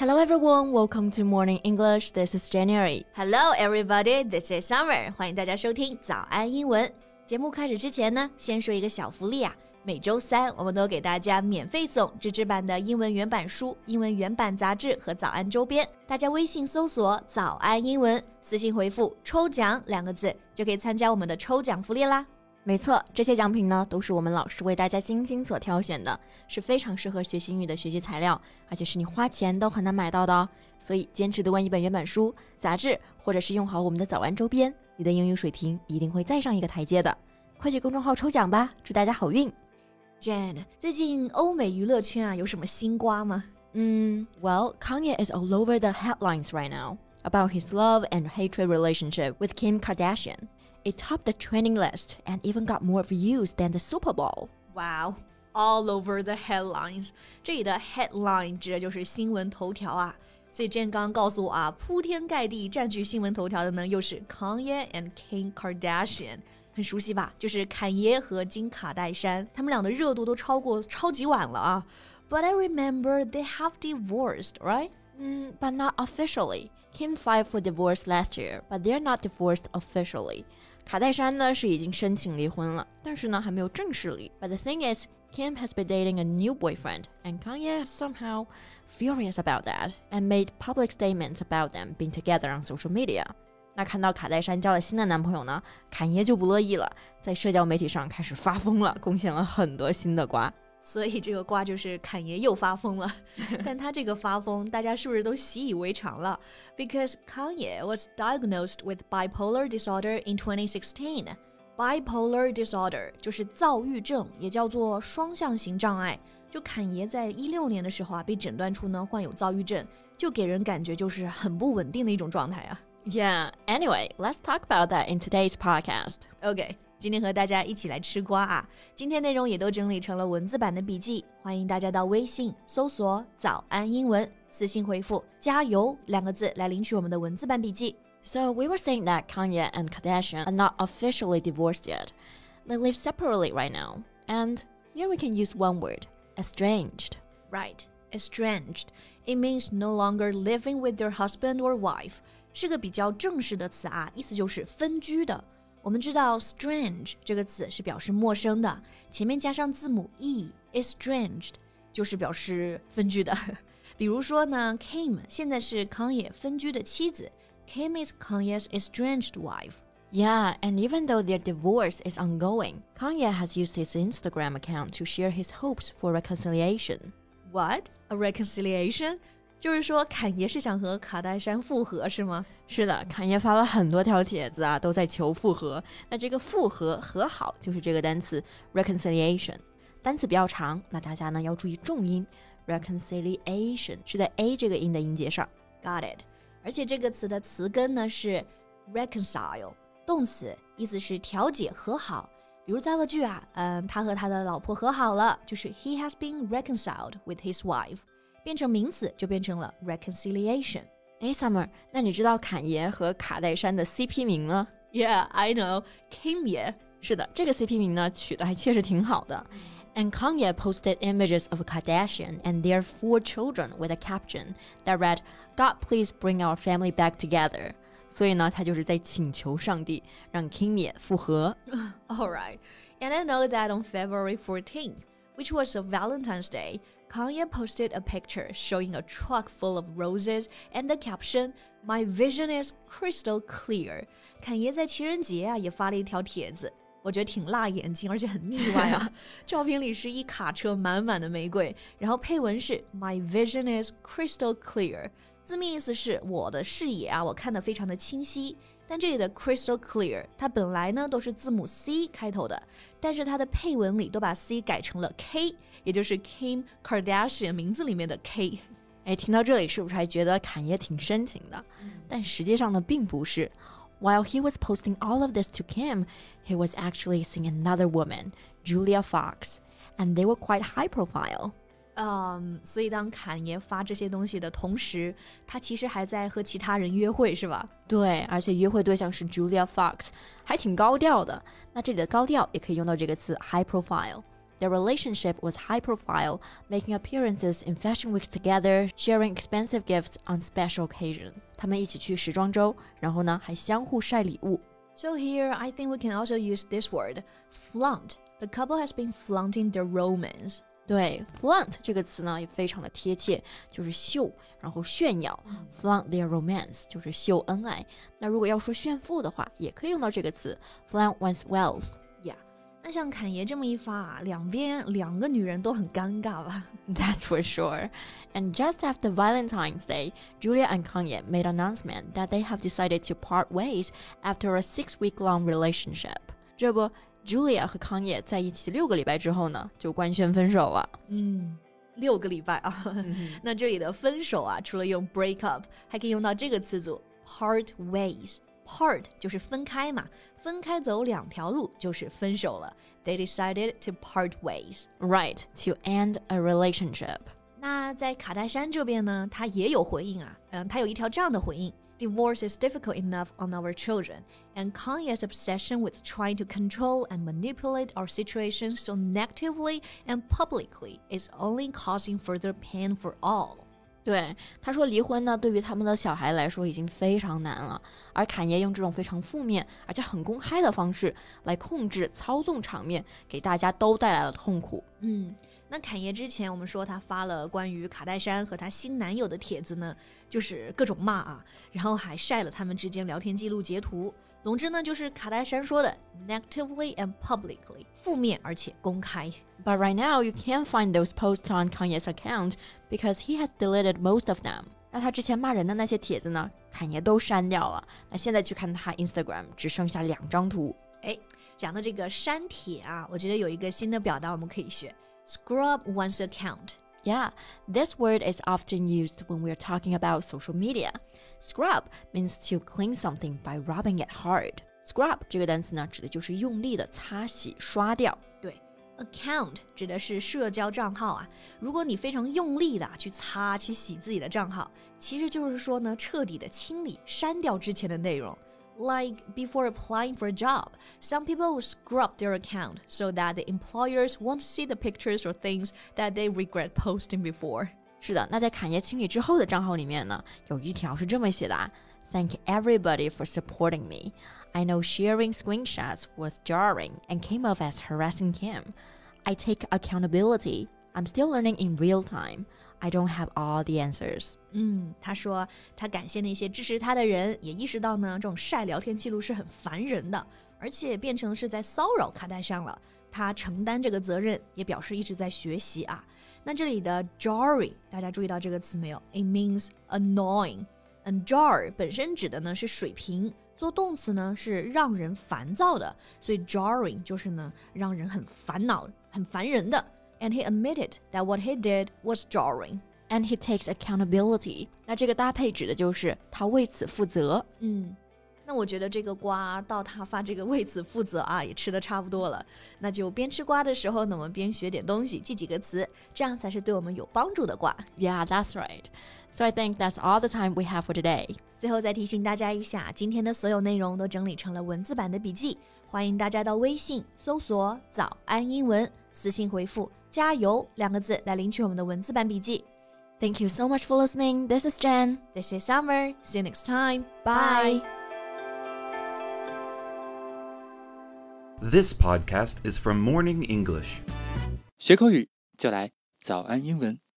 Hello everyone, welcome to Morning English. This is January. Hello everybody, this is Summer. 欢迎大家收听早安英文。节目开始之前呢，先说一个小福利啊。每周三，我们都给大家免费送纸质版的英文原版书、英文原版杂志和早安周边。大家微信搜索“早安英文”，私信回复“抽奖”两个字，就可以参加我们的抽奖福利啦。没错，这些奖品呢，都是我们老师为大家精心所挑选的，是非常适合学习英语的学习材料，而且是你花钱都很难买到的哦。所以，坚持读完一本原版书、杂志，或者是用好我们的早安周边，你的英语水平一定会再上一个台阶的。快去公众号抽奖吧，祝大家好运！Jane，最近欧美娱乐圈啊有什么新瓜吗？嗯，Well, Kanye is all over the headlines right now about his love and hatred relationship with Kim Kardashian. It topped the trending list and even got more views than the Super Bowl. Wow, all over the headlines. 这里的 headline 指的就是新闻头条啊。所以 Jane 刚刚告诉我啊，铺天盖地占据新闻头条的呢，又是 Kanye and Kim Kardashian。很熟悉吧？就是坎爷和金卡戴珊，他们俩的热度都超过超级碗了啊。But I remember they have divorced, right? Mm, but not officially. Kim filed for divorce last year, but they're not divorced officially. 卡戴珊呢是已经申请离婚了，但是呢还没有正式离。But the thing is, Kim has been dating a new boyfriend, and Kanye somehow furious about that and made public statements about them being together on social media. 那看到卡戴珊交了新的男朋友呢，侃爷就不乐意了，在社交媒体上开始发疯了，贡献了很多新的瓜。所以这个瓜就是坎爷又发疯了。但他这个发疯，大家是不是都习以为常了？Because Kanye was diagnosed with bipolar disorder in 2016. Bipolar disorder 就是躁郁症，也叫做双向型障碍。就坎爷在一六年的时候啊，被诊断出呢患有躁郁症，就给人感觉就是很不稳定的一种状态啊。Yeah. Anyway, let's talk about that in today's podcast. OK， 今天和大家一起来吃瓜啊！今天内容也都整理成了文字版的笔记，欢迎大家到微信搜索“早安英文”，私信回复“加油”两个字来领取我们的文字版笔记。So we were saying that Kanye and Kardashian are not officially divorced yet. They live separately right now. And here we can use one word, estranged. Right, estranged. It means no longer living with their husband or wife. 是个比较正式的词啊，意思就是分居的。 我们知道 strange 这个词是表示陌生的，前面加上字母 e，estranged 就是表示分居的。比如说呢，Kim 现在是康也分居的妻子，Kim is Kanye's estranged wife。Yeah, and even though their divorce is ongoing, Kanye has used his Instagram account to share his hopes for reconciliation. What? A reconciliation? 就是说，侃爷是想和卡戴珊复合，是吗？是的，侃爷发了很多条帖子啊，都在求复合。那这个复合和好就是这个单词 reconciliation，单词比较长，那大家呢要注意重音 reconciliation 是在 a 这个音的音节上。Got it。而且这个词的词根呢是 reconcile，动词，意思是调解和好。比如造个句啊，嗯，他和他的老婆和好了，就是 he has been reconciled with his wife。变成名词就变成了 reconciliation。哎，Summer，那你知道侃爷和卡戴珊的 CP I know Kimye。是的，这个 CP 名呢取得还确实挺好的。And Kanye posted images of Kardashian and their four children with a caption that read, God please bring our family back together. 所以呢，他就是在请求上帝让 Kim 也复合。All right, and I know that on February 14th, which was a Valentine's Day, Kanye posted a picture showing a truck full of roses and the caption, My vision is crystal clear. 坎爷在情人节啊也发了一条帖子，我觉得挺辣眼睛，而且很腻歪啊。照片里是一卡车满满的玫瑰，然后配文是 My vision is crystal clear，字面意思是我的视野啊，我看得非常的清晰。但这里的 crystal clear，它本来呢都是字母 C 开头的，但是它的配文里都把 C 改成了 K， 也就是 Kim Kardashian 名字里面的 K。哎，听到这里是不是还觉得侃爷挺深情的？但实际上呢，并不是。While he was posting all of this to Kim, he was actually seeing another woman, Julia Fox, and they were quite high profile. 嗯，所以当侃爷发这些东西的同时，他其实还在和其他人约会，是吧？对，而且约会对象是 Julia Fox，还挺高调的。那这里的高调也可以用到这个词 high profile。 Their relationship was high profile, making appearances in fashion weeks together, sharing expensive gifts on special occasion. 他们一起去时装周，然后呢还相互晒礼物。So here, I think we can also use this word, flaunt. The couple has been flaunting their romance. 对，flaunt 这个词呢也非常的贴切，就是秀，然后炫耀。flaunt their romance 就是秀恩爱。那如果要说炫富的话，也可以用到这个词，flaunt one's wealth。 Yeah，那像侃爷这么一发啊，两边两个女人都很尴尬吧？That's for sure. And just after Valentine's Day, Julia and Kanye made an announcement that they have decided to part ways after a six-week-long relationship. 这不。Julia 和康也在一起六个礼拜之后呢，就官宣分手了。嗯，六个礼拜啊。那这里的分手啊，除了用 break up，还可以用到这个词组 part ways。 part 就是分开嘛，分开走两条路就是分手了。They decided to part ways. Right, to end a relationship. 那在卡戴珊这边呢，他也有回应啊。嗯，他有一条这样的回应。divorce is difficult enough on our children, and Kanye's obsession with trying to control and manipulate our situation so negatively and publicly is only causing further pain for all. 对，他说离婚呢，对于他们的小孩来说已经非常难了。而侃爷用这种非常负面而且很公开的方式来控制、操纵场面，给大家都带来了痛苦。嗯。那侃爷之前我们说他发了关于卡戴珊和他新男友的帖子呢，就是各种骂啊，然后还晒了他们之间聊天记录截图。总之呢，就是卡戴珊说的 negatively and publicly，负面而且公开。But right now you can't find those posts on Kanye's account because he has deleted most of them。那他之前骂人的那些帖子呢，侃爷都删掉了。那现在去看他 Instagram，只剩下两张图。哎，讲的这个删帖啊，我觉得有一个新的表达我们可以学。scrub one's account. Yeah, this word is often used when we're talking about social media. Scrub means to clean something by rubbing it hard. Scrub 这个单词呢，指的就是用力的擦洗、刷掉。对，account 指的是社交账号啊。如果你非常用力的去擦、去洗自己的账号，其实就是说呢，彻底的清理、删掉之前的内容。like before applying for a job, some people will scrub their account so that the employers won't see the pictures or things that they regret posting before. 是的，那在侃爷清理之后的账号里面呢，有一条是这么写的啊：Thank everybody for supporting me. I know sharing screenshots was jarring and came off as harassing Kim. I take accountability. I'm still learning in real time. I don't have all the answers. 嗯，他说他感谢那些支持他的人，也意识到呢，这种晒聊天记录是很烦人的，而且变成是在骚扰卡戴珊了。他承担这个责任，也表示一直在学习啊。那这里的 jarring，大家注意到这个词没有？It means annoying。And jar 本身指的呢是水平，做动词呢是让人烦躁的，所以 jarring 就是呢让人很烦恼、很烦人的。and he admitted that what he did was jarring. And he takes accountability. 那这个搭配指的就是他为此负责。嗯，那我觉得这个瓜到他发这个为此负责啊，也吃的差不多了。那就边吃瓜的时候呢，我们边学点东西，记几个词，这样才是对我们有帮助的瓜。Yeah, that's right. So I think that's all the time we have for today. 最后再提醒大家一下，今天的所有内容都整理成了文字版的笔记，欢迎大家到微信搜索“早安英文”， 私信回复。加油两个字来领取我们的文字版笔记。Thank you so much for listening. This is Jen. This is Summer. See you next time. Bye. This podcast is from Morning English. 学口语就来早安英文。